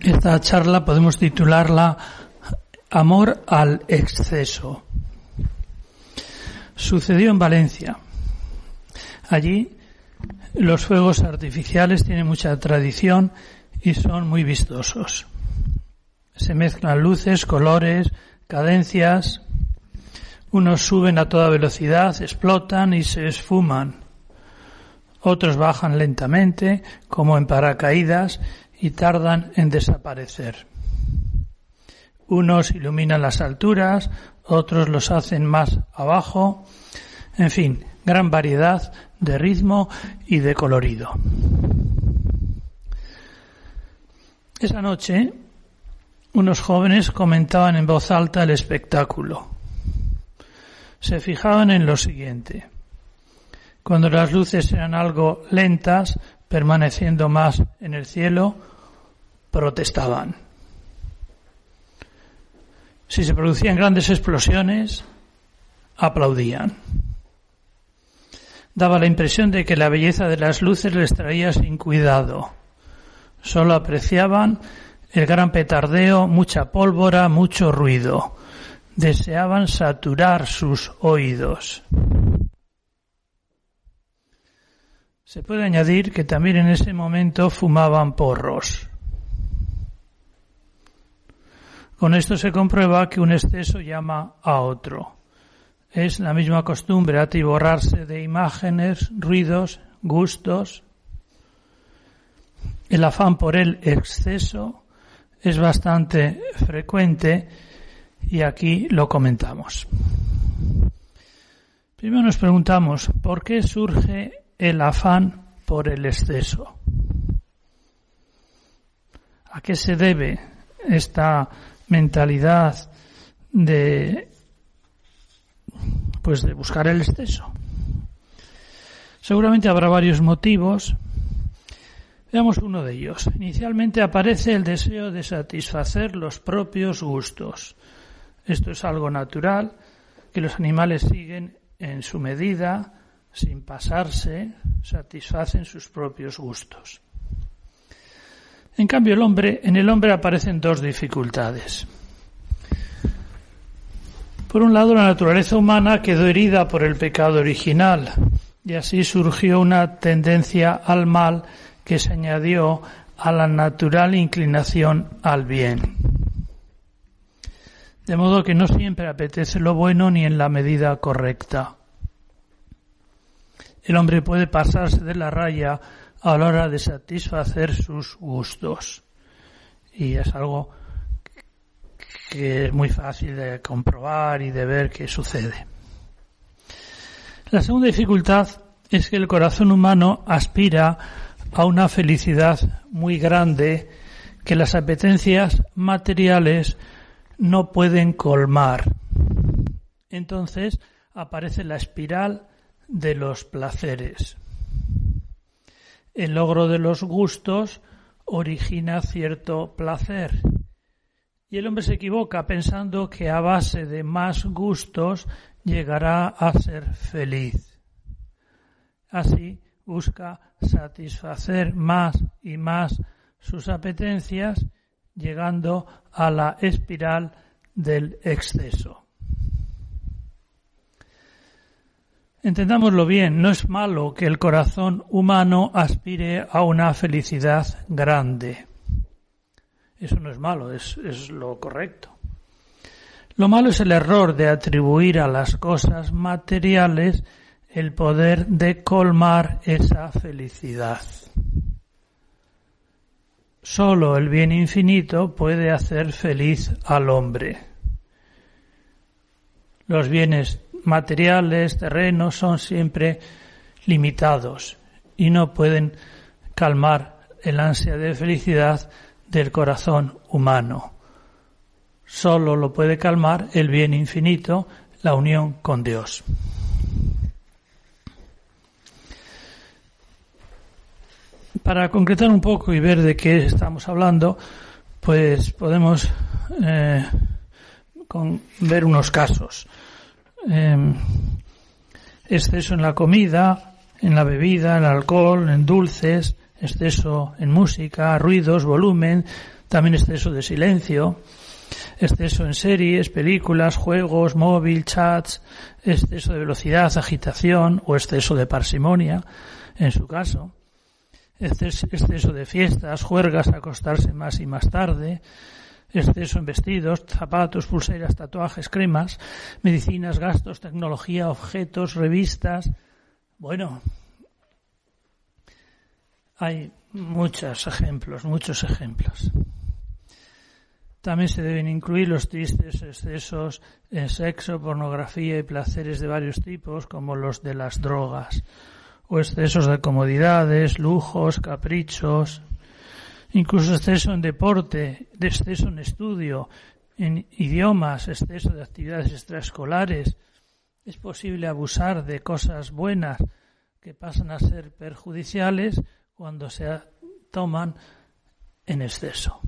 Esta charla podemos titularla Amor al exceso. Sucedió en Valencia. Allí los fuegos artificiales tienen mucha tradición y son muy vistosos. Se mezclan luces, colores, cadencias. Unos suben a toda velocidad, explotan y se esfuman. Otros bajan lentamente, como en paracaídas, y tardan en desaparecer. Unos iluminan las alturas, otros los hacen más abajo. En fin, gran variedad de ritmo y de colorido. Esa noche, unos jóvenes comentaban en voz alta el espectáculo. Se fijaban en lo siguiente. Cuando las luces eran algo lentas, permaneciendo más en el cielo, protestaban. Si se producían grandes explosiones, aplaudían. Daba la impresión de que la belleza de las luces les traía sin cuidado. Solo apreciaban el gran petardeo, mucha pólvora, mucho ruido. Deseaban saturar sus oídos. Se puede añadir que también en ese momento fumaban porros. Con esto se comprueba que un exceso llama a otro. Es la misma costumbre atiborrarse de imágenes, ruidos, gustos. El afán por el exceso es bastante frecuente y aquí lo comentamos. Primero nos preguntamos, ¿por qué surge el afán por el exceso. ¿A qué se debe esta mentalidad de pues de buscar el exceso? Seguramente habrá varios motivos. Veamos uno de ellos. Inicialmente aparece el deseo de satisfacer los propios gustos. Esto es algo natural que los animales siguen en su medida sin pasarse, satisfacen sus propios gustos. En cambio, el hombre, en el hombre aparecen dos dificultades. Por un lado, la naturaleza humana quedó herida por el pecado original y así surgió una tendencia al mal que se añadió a la natural inclinación al bien. De modo que no siempre apetece lo bueno ni en la medida correcta el hombre puede pasarse de la raya a la hora de satisfacer sus gustos. Y es algo que es muy fácil de comprobar y de ver qué sucede. La segunda dificultad es que el corazón humano aspira a una felicidad muy grande que las apetencias materiales no pueden colmar. Entonces aparece la espiral de los placeres. El logro de los gustos origina cierto placer. Y el hombre se equivoca pensando que a base de más gustos llegará a ser feliz. Así busca satisfacer más y más sus apetencias, llegando a la espiral del exceso. Entendámoslo bien, no es malo que el corazón humano aspire a una felicidad grande. Eso no es malo, es, es, lo correcto. Lo malo es el error de atribuir a las cosas materiales el poder de colmar esa felicidad. Solo el bien infinito puede hacer feliz al hombre. Los bienes materiales, terrenos, son siempre limitados y no pueden calmar el ansia de felicidad del corazón humano. Solo lo puede calmar el bien infinito, la unión con Dios. Para concretar un poco y ver de qué estamos hablando, pues podemos eh, ver unos casos. Em, exceso en la comida, en la bebida, en el alcohol, en dulces, exceso en música, ruidos, volumen, también exceso de silencio, exceso en series, películas, juegos, móvil, chats, exceso de velocidad, agitación o exceso de parsimonia, en su caso, exceso de fiestas, juergas, acostarse más y más tarde, exceso en vestidos, zapatos, pulseras, tatuajes, cremas, medicinas, gastos, tecnología, objetos, revistas. Bueno, hay muchos ejemplos, muchos ejemplos. También se deben incluir los tristes excesos en sexo, pornografía y placeres de varios tipos, como los de las drogas, o excesos de comodidades, lujos, caprichos, incluso exceso en deporte, de exceso en estudio, en idiomas, exceso de actividades extraescolares. Es posible abusar de cosas buenas que pasan a ser perjudiciales cuando se toman en exceso.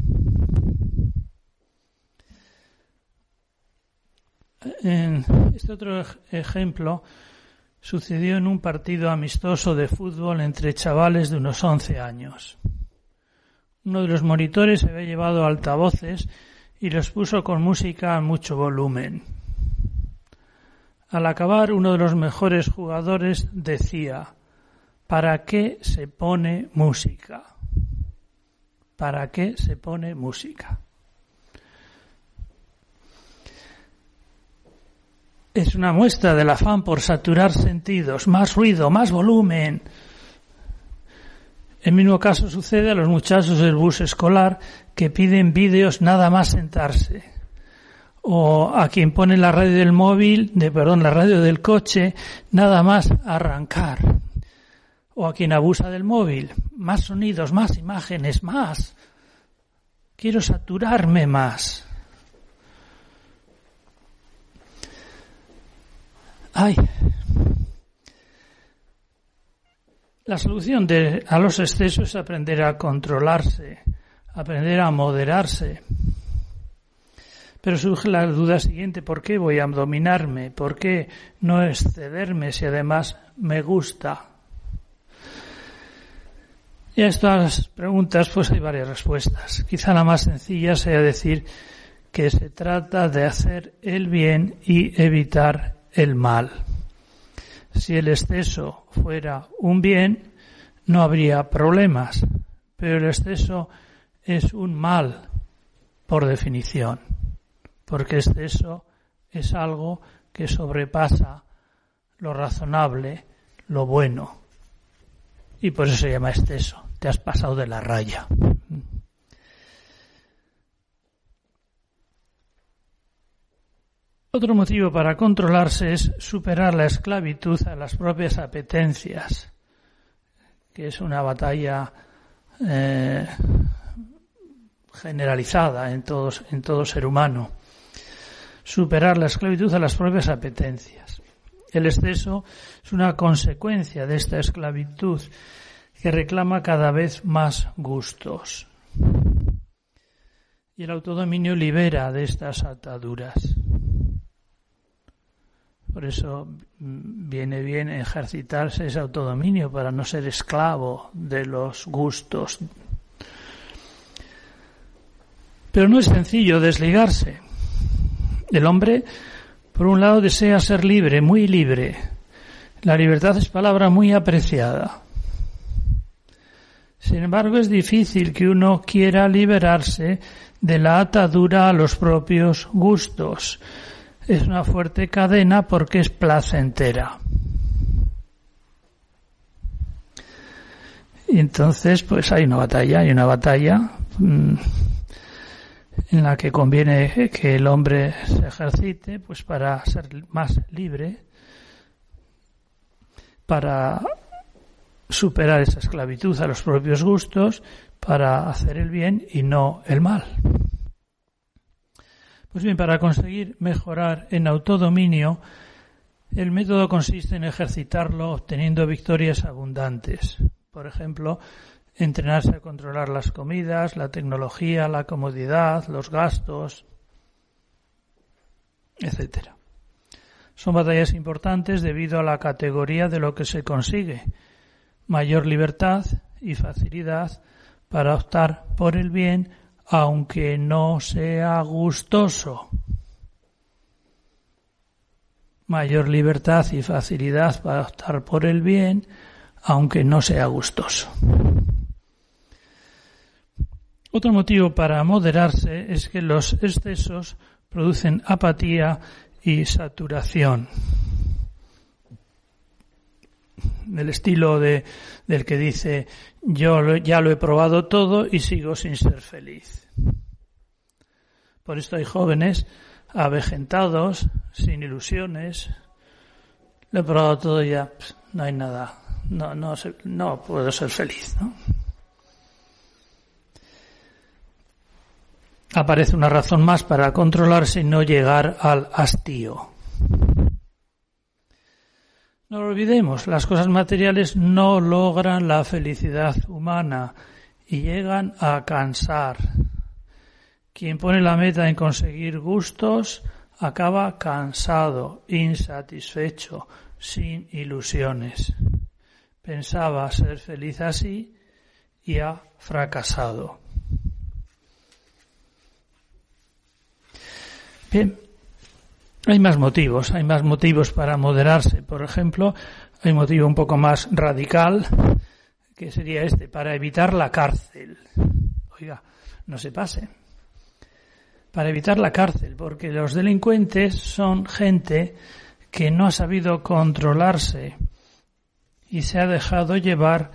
Este otro ejemplo sucedió en un partido amistoso de fútbol entre chavales de unos 11 años. Uno de los monitores había llevado altavoces y los puso con música a mucho volumen. Al acabar, uno de los mejores jugadores decía, ¿para qué se pone música? ¿Para qué se pone música? Es una muestra del afán por saturar sentidos, más ruido, más volumen, el mismo caso sucede a los muchachos del bus escolar que piden vídeos nada más sentarse. O a quien pone la radio del móvil, de, perdón, la radio del coche, nada más arrancar. O a quien abusa del móvil. Más sonidos, más imágenes, más. Quiero saturarme más. Ay, La solución a los excesos es aprender a controlarse, aprender a moderarse. Pero surge la duda siguiente, ¿por qué voy a dominarme? ¿Por qué no excederme si además me gusta? Y a estas preguntas pues hay varias respuestas. Quizá la más sencilla sea decir que se trata de hacer el bien y evitar el mal. Si el exceso fuera un bien, no habría problemas, pero el exceso es un mal por definición, porque exceso es algo que sobrepasa lo razonable, lo bueno, y por eso se llama exceso. Te has pasado de la raya. Otro motivo para controlarse es superar la esclavitud a las propias apetencias, que es una batalla eh, generalizada en, todos, en todo ser humano. Superar la esclavitud a las propias apetencias. El exceso es una consecuencia de esta esclavitud que reclama cada vez más gustos. Y el autodominio libera de estas ataduras. Por eso mm, viene bien ejercitarse ese autodominio para no ser esclavo de los gustos. Pero no es sencillo desligarse. El hombre, por un lado, desea ser libre, muy libre. La libertad es palabra muy apreciada. Sin embargo, es difícil que uno quiera liberarse de la atadura a los propios gustos es una fuerte cadena porque es placentera. Y entonces, pues hay una batalla, hay una batalla mm, en la que conviene que el hombre se ejercite, pues para ser más libre, para superar esa esclavitud a los propios gustos, para hacer el bien y no el mal. Pues bien, para conseguir mejorar en autodominio, el método consiste en ejercitarlo obteniendo victorias abundantes. Por ejemplo, entrenarse a controlar las comidas, la tecnología, la comodidad, los gastos, etc. Son batallas importantes debido a la categoría de lo que se consigue. Mayor libertad y facilidad para optar por el bien aunque no sea gustoso. Mayor libertad y facilidad para optar por el bien aunque no sea gustoso. Otro motivo para moderarse es que los excesos producen apatía y saturación. Del estilo de, del que dice yo ya lo he probado todo y sigo sin ser feliz. Por esto hay jóvenes avejentados, sin ilusiones. Lo he probado todo y ya no hay nada. No, puedo ser feliz. aparece una razón más para controlarse y no llegar al hastío. No lo olvidemos, las cosas materiales no logran la felicidad humana y llegan a cansar. Quien pone la meta en conseguir gustos acaba cansado, insatisfecho, sin ilusiones. Pensaba ser feliz así y ha fracasado. Bien, hay más motivos, hay más motivos para moderarse. Por ejemplo, hay un motivo un poco más radical, que sería este, para evitar la cárcel. Oiga, no se pase. Para evitar la cárcel, porque los delincuentes son gente que no ha sabido controlarse y se ha dejado llevar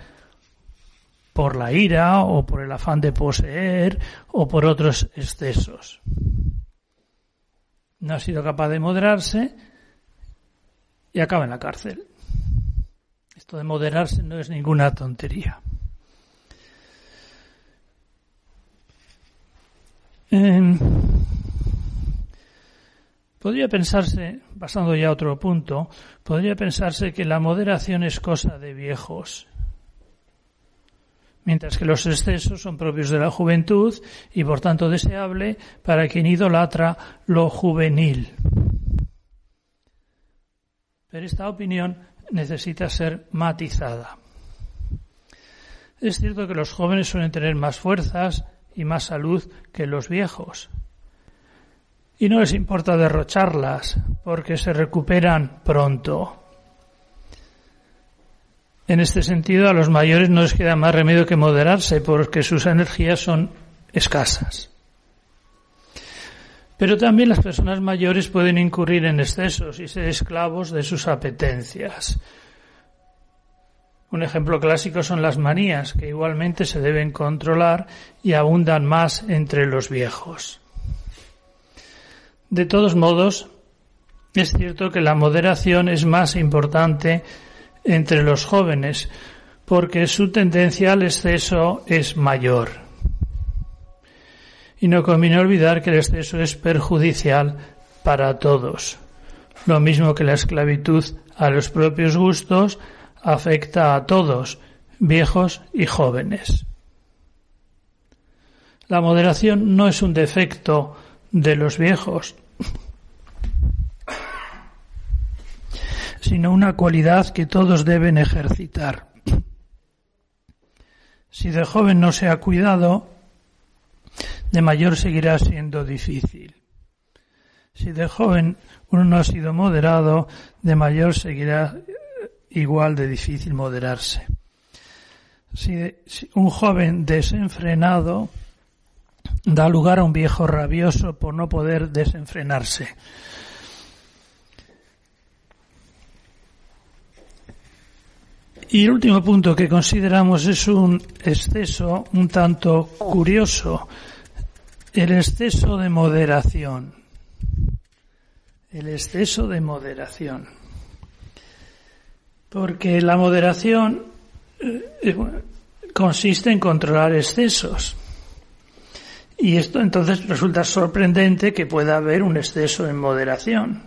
por la ira o por el afán de poseer o por otros excesos no ha sido capaz de moderarse y acaba en la cárcel. Esto de moderarse no es ninguna tontería. Em, podría pensarse, pasando ya a otro punto, podría pensarse que la moderación es cosa de viejos mientras que los excesos son propios de la juventud y por tanto deseable para quien idolatra lo juvenil. Pero esta opinión necesita ser matizada. Es cierto que los jóvenes suelen tener más fuerzas y más salud que los viejos. Y no les importa derrocharlas porque se recuperan pronto. En este sentido, a los mayores no les queda más remedio que moderarse porque sus energías son escasas. Pero también las personas mayores pueden incurrir en excesos y ser esclavos de sus apetencias. Un ejemplo clásico son las manías, que igualmente se deben controlar y abundan más entre los viejos. De todos modos, es cierto que la moderación es más importante entre los jóvenes, porque su tendencia al exceso es mayor. Y no conviene olvidar que el exceso es perjudicial para todos. Lo mismo que la esclavitud a los propios gustos afecta a todos, viejos y jóvenes. La moderación no es un defecto de los viejos, sino una cualidad que todos deben ejercitar. Si de joven no se ha cuidado, de mayor seguirá siendo difícil. Si de joven uno no ha sido moderado, de mayor seguirá igual de difícil moderarse. Si, un joven desenfrenado da lugar a un viejo rabioso por no poder desenfrenarse. Y el último punto que consideramos es un exceso un tanto curioso El exceso de moderación. El exceso de moderación. Porque la moderación eh, consiste en controlar excesos. Y esto entonces resulta sorprendente que pueda haber un exceso en moderación.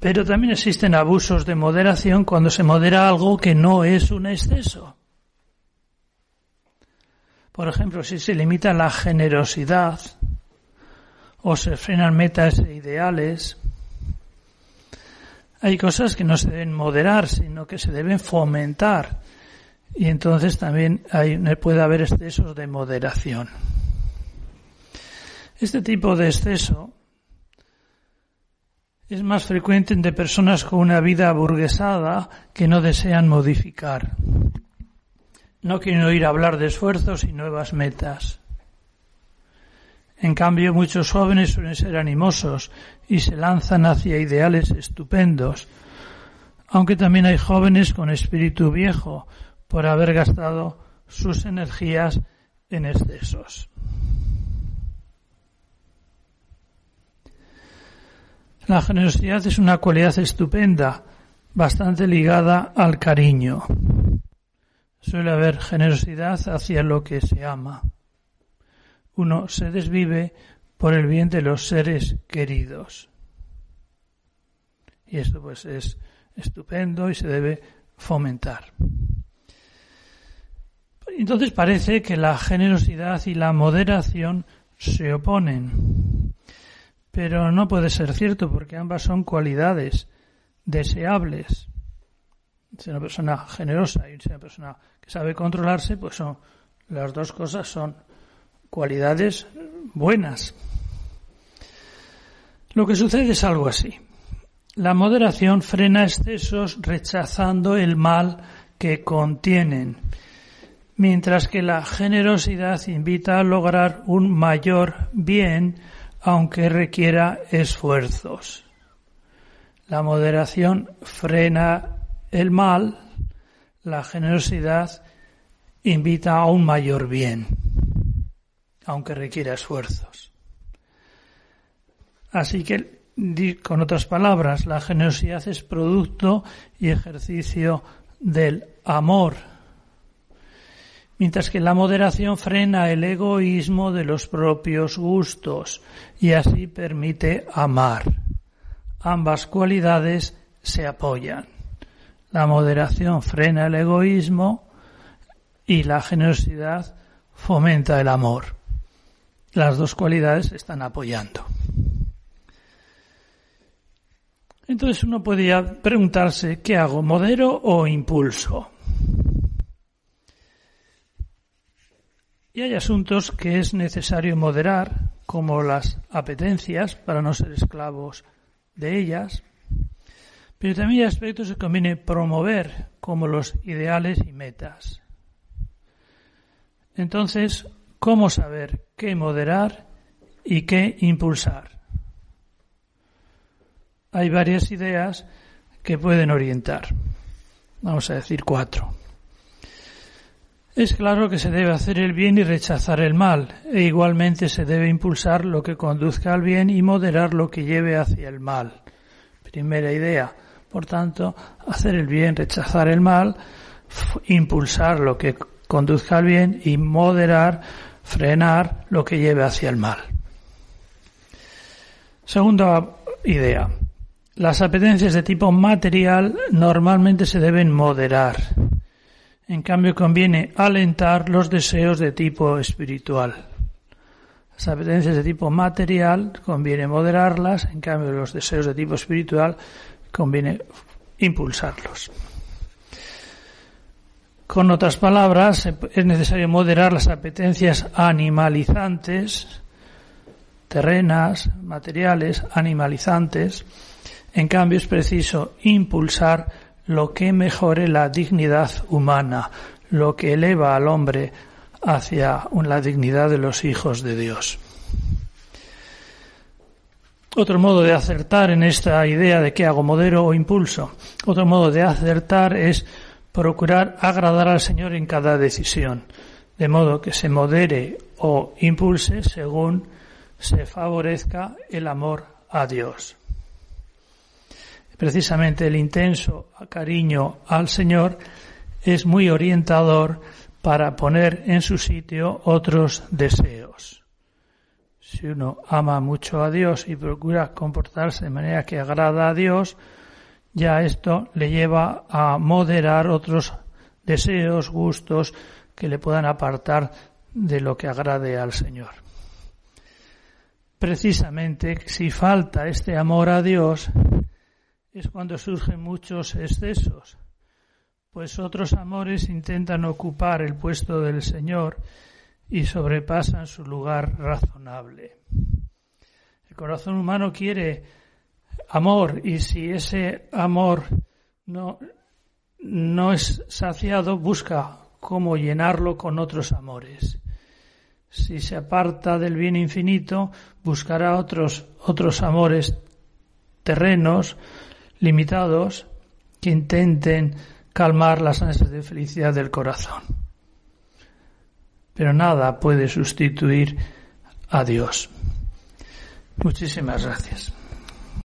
Pero también existen abusos de moderación cuando se modera algo que no es un exceso. Por ejemplo, si se limita la generosidad o se frenan metas e ideales, hay cosas que no se deben moderar, sino que se deben fomentar. Y entonces también puede haber excesos de moderación. Este tipo de exceso es más frecuente entre personas con una vida aburguesada que no desean modificar. No quieren oír hablar de esfuerzos y nuevas metas. En cambio, muchos jóvenes suelen ser animosos y se lanzan hacia ideales estupendos, aunque también hay jóvenes con espíritu viejo por haber gastado sus energías en excesos. La generosidad es una cualidad estupenda, bastante ligada al cariño. Suele haber generosidad hacia lo que se ama. Uno se desvive por el bien de los seres queridos. Y esto pues es estupendo y se debe fomentar. Entonces parece que la generosidad y la moderación se oponen. Pero no puede ser cierto porque ambas son cualidades deseables. Si una persona generosa y una persona que sabe controlarse, pues son las dos cosas son cualidades buenas. Lo que sucede es algo así. La moderación frena excesos rechazando el mal que contienen, mientras que la generosidad invita a lograr un mayor bien aunque requiera esfuerzos. La moderación frena el mal, la generosidad invita a un mayor bien, aunque requiera esfuerzos. Así que, con otras palabras, la generosidad es producto y ejercicio del amor mientras que la moderación frena el egoísmo de los propios gustos y así permite amar. Ambas cualidades se apoyan. La moderación frena el egoísmo y la generosidad fomenta el amor. Las dos cualidades se están apoyando. Entonces uno podría preguntarse, ¿qué hago? ¿Modero o impulso? Y hay asuntos que es necesario moderar, como las apetencias, para no ser esclavos de ellas, pero también hay aspectos que conviene promover, como los ideales y metas. Entonces, ¿cómo saber qué moderar y qué impulsar? Hay varias ideas que pueden orientar. Vamos a decir cuatro. Es claro que se debe hacer el bien y rechazar el mal, e igualmente se debe impulsar lo que conduzca al bien y moderar lo que lleve hacia el mal. Primera idea. Por tanto, hacer el bien, rechazar el mal, impulsar lo que conduzca al bien y moderar, frenar lo que lleve hacia el mal. Segunda idea. Las apetencias de tipo material normalmente se deben moderar en cambio, conviene alentar los deseos de tipo espiritual. Las apetencias de tipo material conviene moderarlas, en cambio los deseos de tipo espiritual conviene impulsarlos. Con otras palabras, es necesario moderar las apetencias animalizantes, terrenas, materiales, animalizantes. En cambio, es preciso impulsar lo que mejore la dignidad humana, lo que eleva al hombre hacia la dignidad de los hijos de Dios. Otro modo de acertar en esta idea de que hago modero o impulso, otro modo de acertar es procurar agradar al Señor en cada decisión, de modo que se modere o impulse según se favorezca el amor a Dios. Precisamente el intenso cariño al Señor es muy orientador para poner en su sitio otros deseos. Si uno ama mucho a Dios y procura comportarse de manera que agrada a Dios, ya esto le lleva a moderar otros deseos, gustos que le puedan apartar de lo que agrade al Señor. Precisamente si falta este amor a Dios es cuando surgen muchos excesos pues otros amores intentan ocupar el puesto del Señor y sobrepasan su lugar razonable. El corazón humano quiere amor y si ese amor no, no es saciado, busca cómo llenarlo con otros amores. Si se aparta del bien infinito, buscará otros, otros amores terrenos, limitados, que intenten calmar las ansias de felicidad del corazón. Pero nada puede sustituir a Dios. Muchísimas gracias.